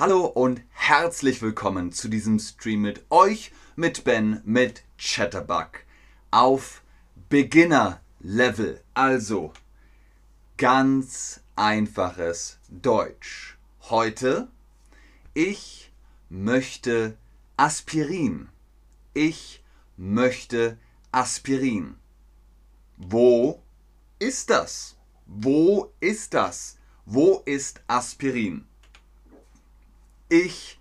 Hallo und herzlich willkommen zu diesem Stream mit euch, mit Ben, mit Chatterbug auf Beginner Level. Also ganz einfaches Deutsch. Heute, ich möchte Aspirin. Ich möchte Aspirin. Wo ist das? Wo ist das? Wo ist Aspirin? Ich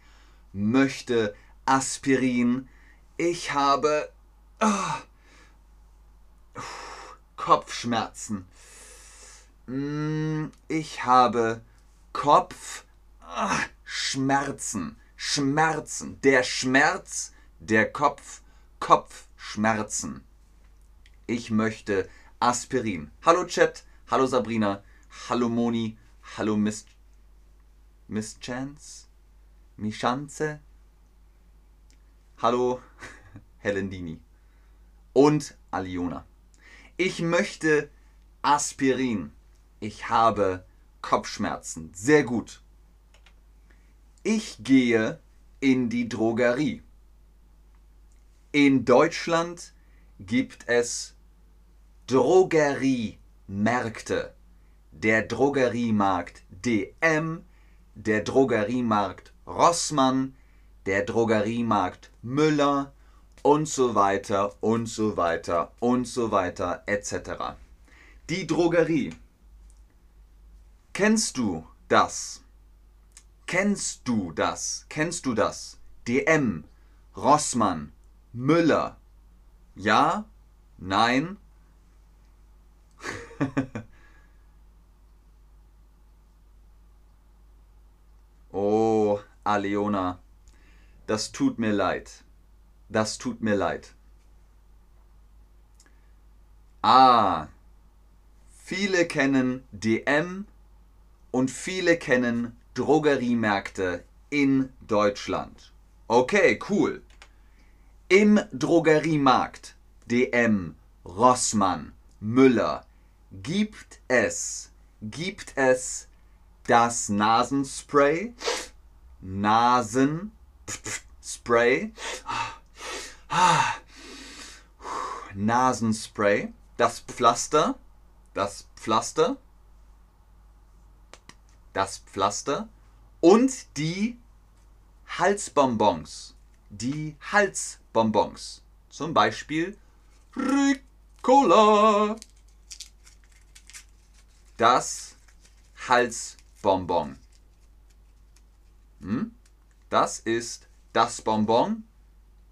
möchte Aspirin. Ich habe oh, Kopfschmerzen. Mm, ich habe Kopfschmerzen. Schmerzen. Der Schmerz, der Kopf, Kopfschmerzen. Ich möchte Aspirin. Hallo Chat, hallo Sabrina, hallo Moni, hallo Miss, Miss Chance. Mischanze. Hallo Helendini. Und Aliona. Ich möchte Aspirin. Ich habe Kopfschmerzen. Sehr gut. Ich gehe in die Drogerie. In Deutschland gibt es Drogeriemärkte. Der Drogeriemarkt DM, der Drogeriemarkt Rossmann, der Drogeriemarkt Müller und so weiter und so weiter und so weiter etc. Die Drogerie. Kennst du das? Kennst du das? Kennst du das? DM, Rossmann, Müller. Ja? Nein? oh, Aleona, das tut mir leid. Das tut mir leid. Ah, viele kennen DM und viele kennen Drogeriemärkte in Deutschland. Okay, cool. Im Drogeriemarkt DM, Rossmann, Müller gibt es, gibt es das Nasenspray, Nasenspray, Nasenspray, das Pflaster, das Pflaster, das Pflaster. Und die Halsbonbons, die Halsbonbons, zum Beispiel Ricola, das Halsbonbon. Hm? Das ist das Bonbon.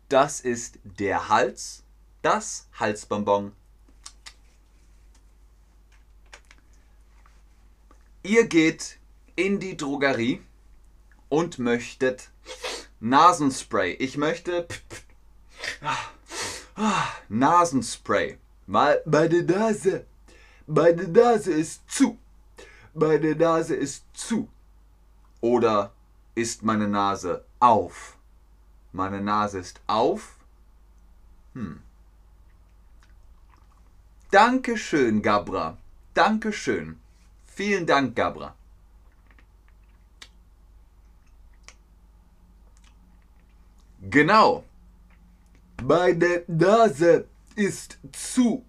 Das ist der Hals. Das Halsbonbon. Ihr geht in die Drogerie und möchtet Nasenspray. Ich möchte Nasenspray. Mal meine Nase. Meine Nase ist zu. Meine Nase ist zu. Oder ist meine Nase auf? Meine Nase ist auf. Hm. Dankeschön, Gabra. Dankeschön. Vielen Dank, Gabra. Genau. Meine Nase ist zu.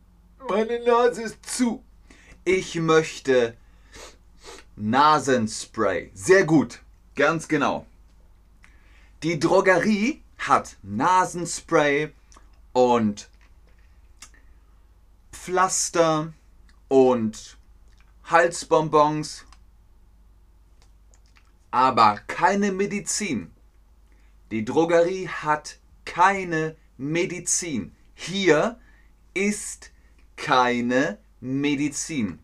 Meine Nase ist zu. Ich möchte Nasenspray. Sehr gut. Ganz genau. Die Drogerie hat Nasenspray und Pflaster und Halsbonbons, aber keine Medizin. Die Drogerie hat keine Medizin. Hier ist keine Medizin.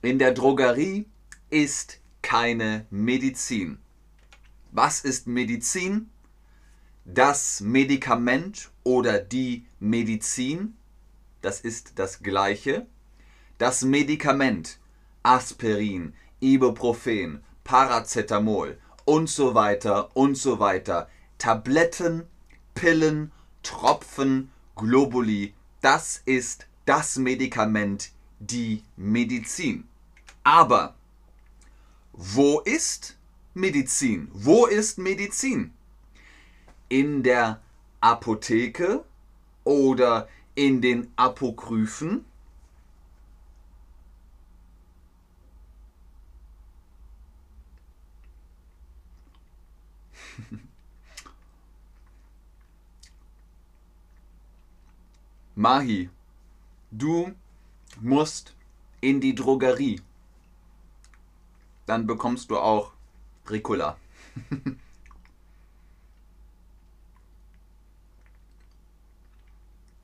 In der Drogerie ist keine Medizin. Was ist Medizin? Das Medikament oder die Medizin, das ist das gleiche. Das Medikament, Aspirin, Ibuprofen, Paracetamol und so weiter und so weiter. Tabletten, Pillen, Tropfen, Globuli, das ist das Medikament, die Medizin. Aber wo ist Medizin? Wo ist Medizin? In der Apotheke oder in den Apokryphen? Mahi, du musst in die Drogerie. Dann bekommst du auch Ricola.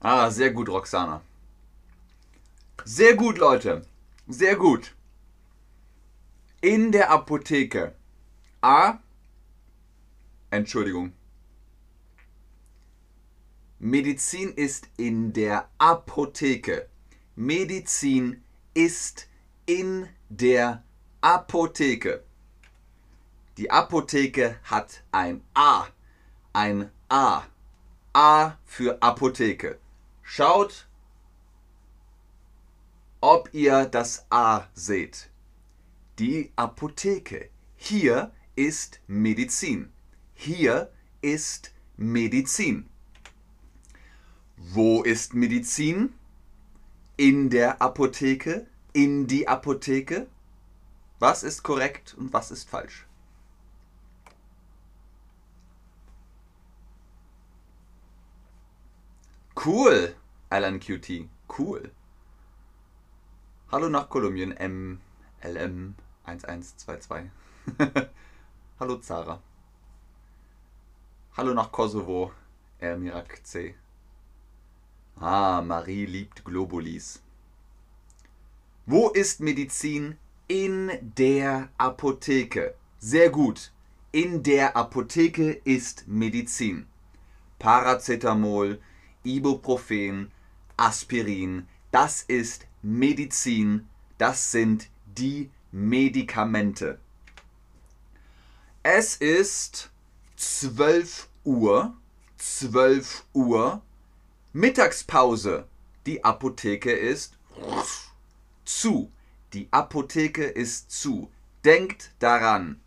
ah, sehr gut, Roxana. Sehr gut, Leute. Sehr gut. In der Apotheke. A. Entschuldigung. Medizin ist in der Apotheke. Medizin ist in der Apotheke. Die Apotheke hat ein A. Ein A. A für Apotheke. Schaut, ob ihr das A seht. Die Apotheke. Hier ist Medizin. Hier ist Medizin. Wo ist Medizin? In der Apotheke? In die Apotheke? Was ist korrekt und was ist falsch? Cool, Alan QT. Cool. Hallo nach Kolumbien, MLM 1122. Hallo Zara. Hallo nach Kosovo, Elmirak C. Ah, Marie liebt Globulis. Wo ist Medizin? In der Apotheke. Sehr gut. In der Apotheke ist Medizin. Paracetamol, Ibuprofen, Aspirin, das ist Medizin, das sind die Medikamente. Es ist 12 Uhr, 12 Uhr Mittagspause. Die Apotheke ist zu. Die Apotheke ist zu. Denkt daran.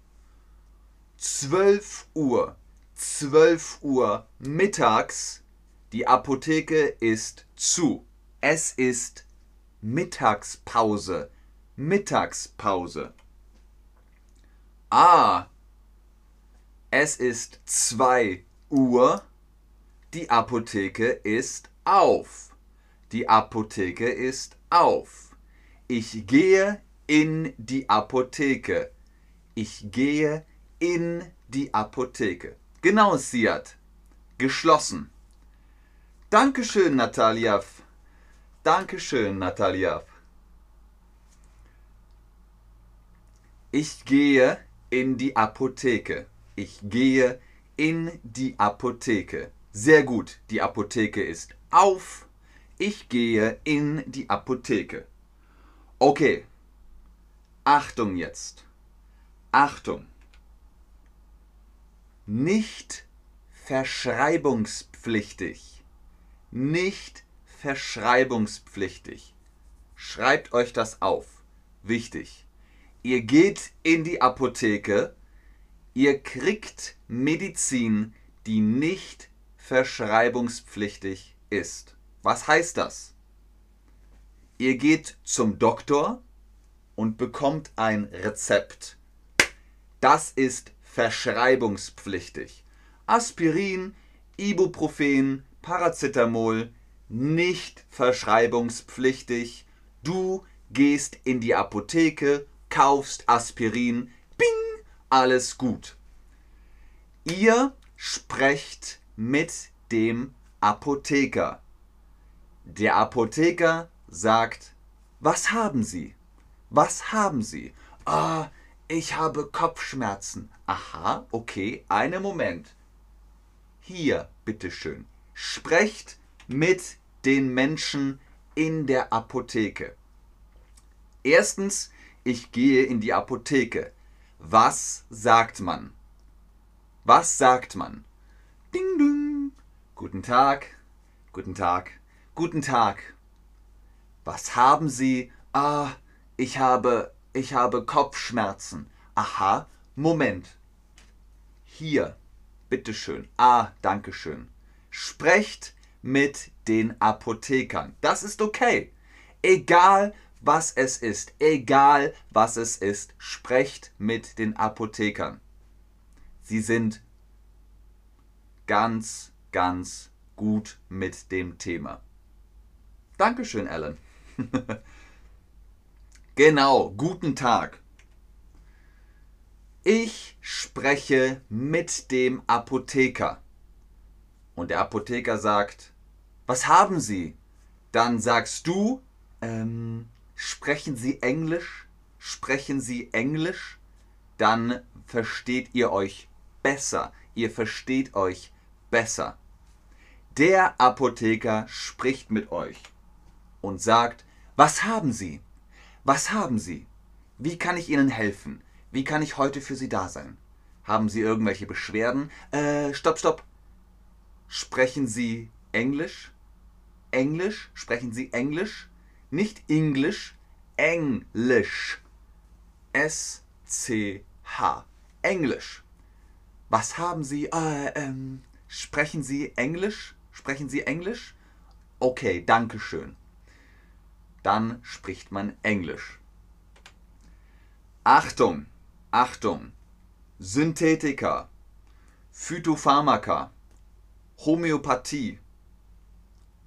12 Uhr. 12 Uhr mittags. Die Apotheke ist zu. Es ist Mittagspause. Mittagspause. Ah. Es ist 2 Uhr. Die Apotheke ist auf. Die Apotheke ist auf. Ich gehe in die Apotheke. Ich gehe in die Apotheke. Genau, Siad. Geschlossen. Dankeschön, Natalia. Dankeschön, Natalia. Ich gehe in die Apotheke. Ich gehe in die Apotheke. Sehr gut, die Apotheke ist auf. Ich gehe in die Apotheke. Okay. Achtung jetzt. Achtung. Nicht verschreibungspflichtig. Nicht verschreibungspflichtig. Schreibt euch das auf. Wichtig. Ihr geht in die Apotheke. Ihr kriegt Medizin, die nicht verschreibungspflichtig ist. Was heißt das? Ihr geht zum Doktor und bekommt ein Rezept. Das ist verschreibungspflichtig. Aspirin, Ibuprofen, Paracetamol nicht verschreibungspflichtig. Du gehst in die Apotheke, kaufst Aspirin, bing, alles gut. Ihr sprecht mit dem Apotheker. Der Apotheker sagt, was haben Sie? Was haben Sie? Ah, ich habe Kopfschmerzen. Aha, okay, einen Moment. Hier, bitteschön. Sprecht mit den Menschen in der Apotheke. Erstens, ich gehe in die Apotheke. Was sagt man? Was sagt man? Ding ding. Guten Tag. Guten Tag. Guten Tag. Was haben Sie? Ah, ich habe ich habe Kopfschmerzen. Aha, Moment. Hier, bitteschön. Ah, Dankeschön. Sprecht mit den Apothekern. Das ist okay. Egal was es ist, egal was es ist, sprecht mit den Apothekern. Sie sind ganz, ganz gut mit dem Thema. Dankeschön, Alan. genau, guten Tag. Ich spreche mit dem Apotheker. Und der Apotheker sagt, was haben Sie? Dann sagst du, ähm, sprechen Sie Englisch? Sprechen Sie Englisch? Dann versteht ihr euch besser. Ihr versteht euch besser. Der Apotheker spricht mit euch und sagt, was haben Sie? Was haben Sie? Wie kann ich Ihnen helfen? Wie kann ich heute für Sie da sein? Haben Sie irgendwelche Beschwerden? Äh, stopp, stopp. Sprechen Sie Englisch? Englisch? Sprechen Sie Englisch? Nicht Englisch, Englisch. S-C-H. Englisch. Was haben Sie? Äh, ähm, sprechen Sie Englisch? Sprechen Sie Englisch? Okay, danke schön. Dann spricht man Englisch. Achtung, Achtung. Synthetika, Phytopharmaka, Homöopathie.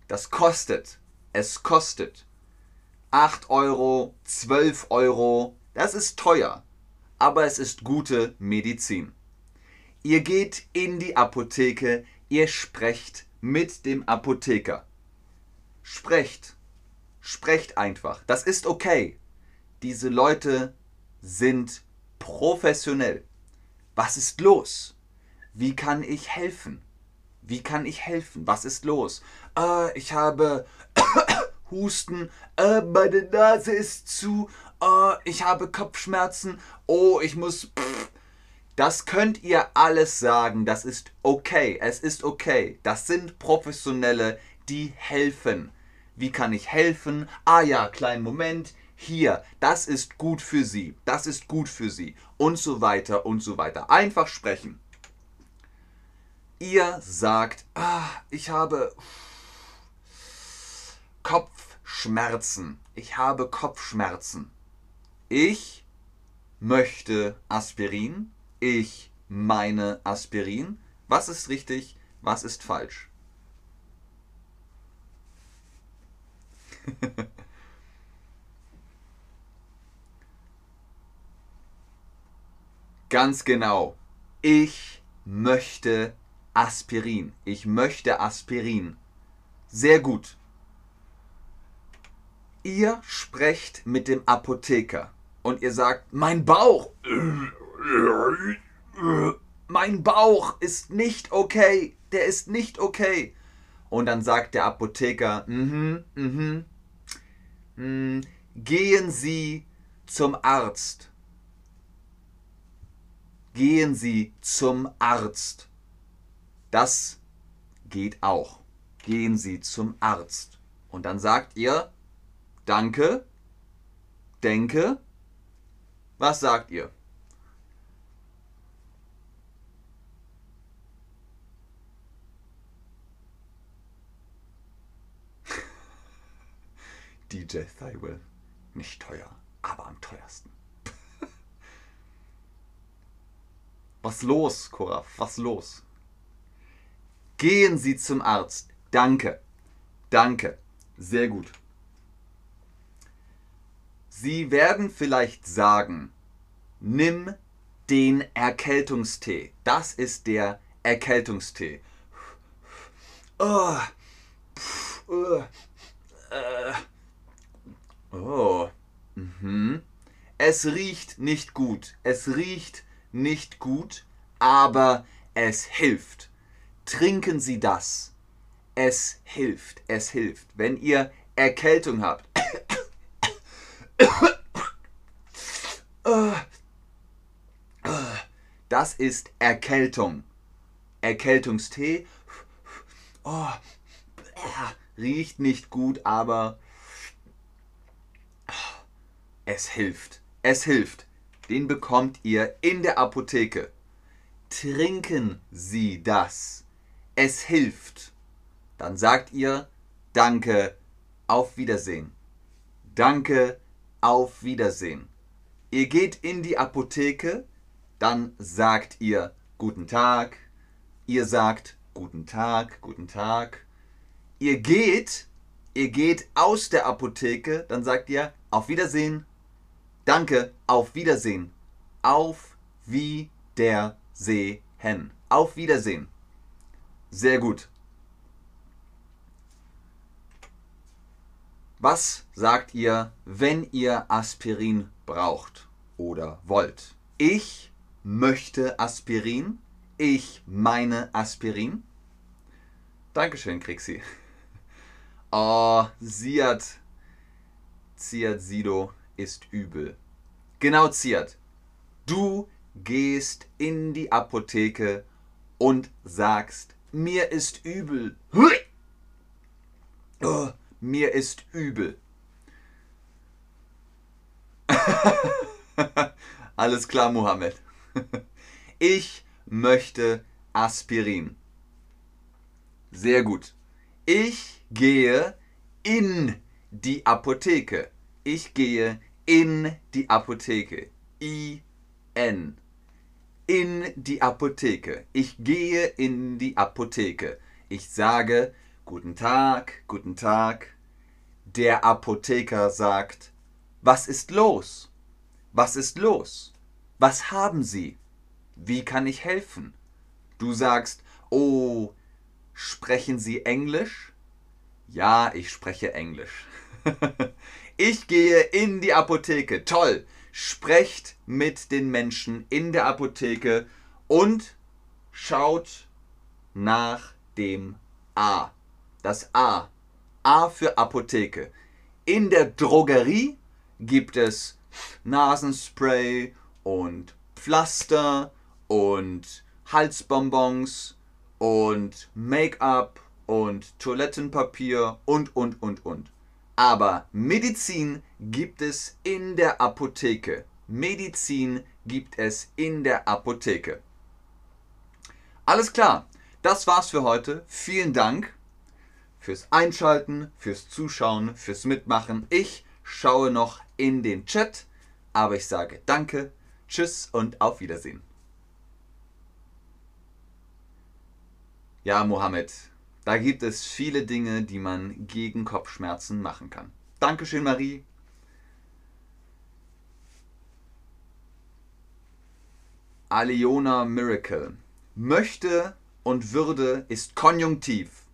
Das kostet, es kostet 8 Euro, 12 Euro, das ist teuer, aber es ist gute Medizin. Ihr geht in die Apotheke, ihr sprecht mit dem Apotheker. Sprecht, sprecht einfach, das ist okay. Diese Leute sind professionell. Was ist los? Wie kann ich helfen? Wie kann ich helfen? Was ist los? Äh, ich habe Husten, äh, meine Nase ist zu, äh, ich habe Kopfschmerzen, oh, ich muss. Pff. Das könnt ihr alles sagen, das ist okay, es ist okay. Das sind Professionelle, die helfen. Wie kann ich helfen? Ah ja, kleinen Moment. Hier, das ist gut für Sie, das ist gut für Sie und so weiter und so weiter. Einfach sprechen. Ihr sagt, ah, ich habe Kopfschmerzen. Ich habe Kopfschmerzen. Ich möchte Aspirin. Ich meine Aspirin. Was ist richtig? Was ist falsch? Ganz genau. Ich möchte Aspirin. Ich möchte Aspirin. Sehr gut. Ihr sprecht mit dem Apotheker und ihr sagt, mein Bauch, mein Bauch ist nicht okay, der ist nicht okay. Und dann sagt der Apotheker, mhm, mhm, mh, gehen Sie zum Arzt. Gehen Sie zum Arzt. Das geht auch. Gehen Sie zum Arzt. Und dann sagt ihr, Danke. Denke. Was sagt ihr? DJ Thywell. Nicht teuer, aber am teuersten. Was los, Koraf? Was los? Gehen Sie zum Arzt. Danke. Danke. Sehr gut. Sie werden vielleicht sagen, nimm den Erkältungstee. Das ist der Erkältungstee. Oh, oh, oh. Mhm. Es riecht nicht gut. Es riecht nicht gut, aber es hilft. Trinken Sie das. Es hilft. Es hilft. Wenn ihr Erkältung habt, das ist Erkältung. Erkältungstee. Oh, riecht nicht gut, aber es hilft. Es hilft. den bekommt ihr in der Apotheke. Trinken Sie das. Es hilft. Dann sagt ihr Danke, auf Wiedersehen. Danke, auf Wiedersehen. Ihr geht in die Apotheke, dann sagt ihr Guten Tag. Ihr sagt Guten Tag, guten Tag. Ihr geht, ihr geht aus der Apotheke, dann sagt ihr Auf Wiedersehen. Danke, auf Wiedersehen. Auf Wiedersehen. Auf Wiedersehen. Sehr gut. Was sagt ihr, wenn ihr Aspirin braucht oder wollt? Ich möchte Aspirin. Ich meine Aspirin. Dankeschön, Krixi. Oh, Siad. Ziad Sido ist übel. Genau, Ziad. Du gehst in die Apotheke und sagst, mir ist übel. Oh, mir ist übel. Alles klar, Mohammed. Ich möchte Aspirin. Sehr gut. Ich gehe in die Apotheke. Ich gehe in die Apotheke. I-N. In die Apotheke. Ich gehe in die Apotheke. Ich sage Guten Tag, guten Tag. Der Apotheker sagt, was ist los? Was ist los? Was haben Sie? Wie kann ich helfen? Du sagst, oh, sprechen Sie Englisch? Ja, ich spreche Englisch. ich gehe in die Apotheke. Toll. Sprecht mit den Menschen in der Apotheke und schaut nach dem A das A. A für Apotheke. In der Drogerie gibt es Nasenspray und Pflaster und Halsbonbons und Make-up und Toilettenpapier und, und, und, und. Aber Medizin gibt es in der Apotheke. Medizin gibt es in der Apotheke. Alles klar, das war's für heute. Vielen Dank fürs Einschalten, fürs Zuschauen, fürs Mitmachen. Ich schaue noch in den Chat, aber ich sage danke, tschüss und auf Wiedersehen. Ja, Mohammed, da gibt es viele Dinge, die man gegen Kopfschmerzen machen kann. Dankeschön, Marie. Aliona Miracle. Möchte und würde ist Konjunktiv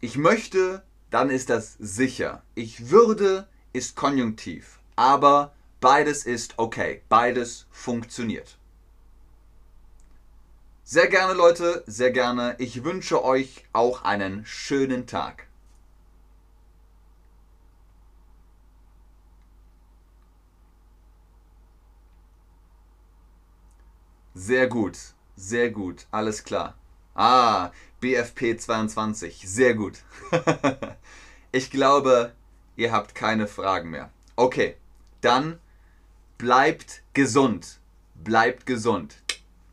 ich möchte, dann ist das sicher. Ich würde ist Konjunktiv. Aber beides ist okay. Beides funktioniert. Sehr gerne, Leute, sehr gerne. Ich wünsche euch auch einen schönen Tag. Sehr gut, sehr gut, alles klar. Ah, BFP 22. Sehr gut. ich glaube, ihr habt keine Fragen mehr. Okay, dann bleibt gesund. Bleibt gesund.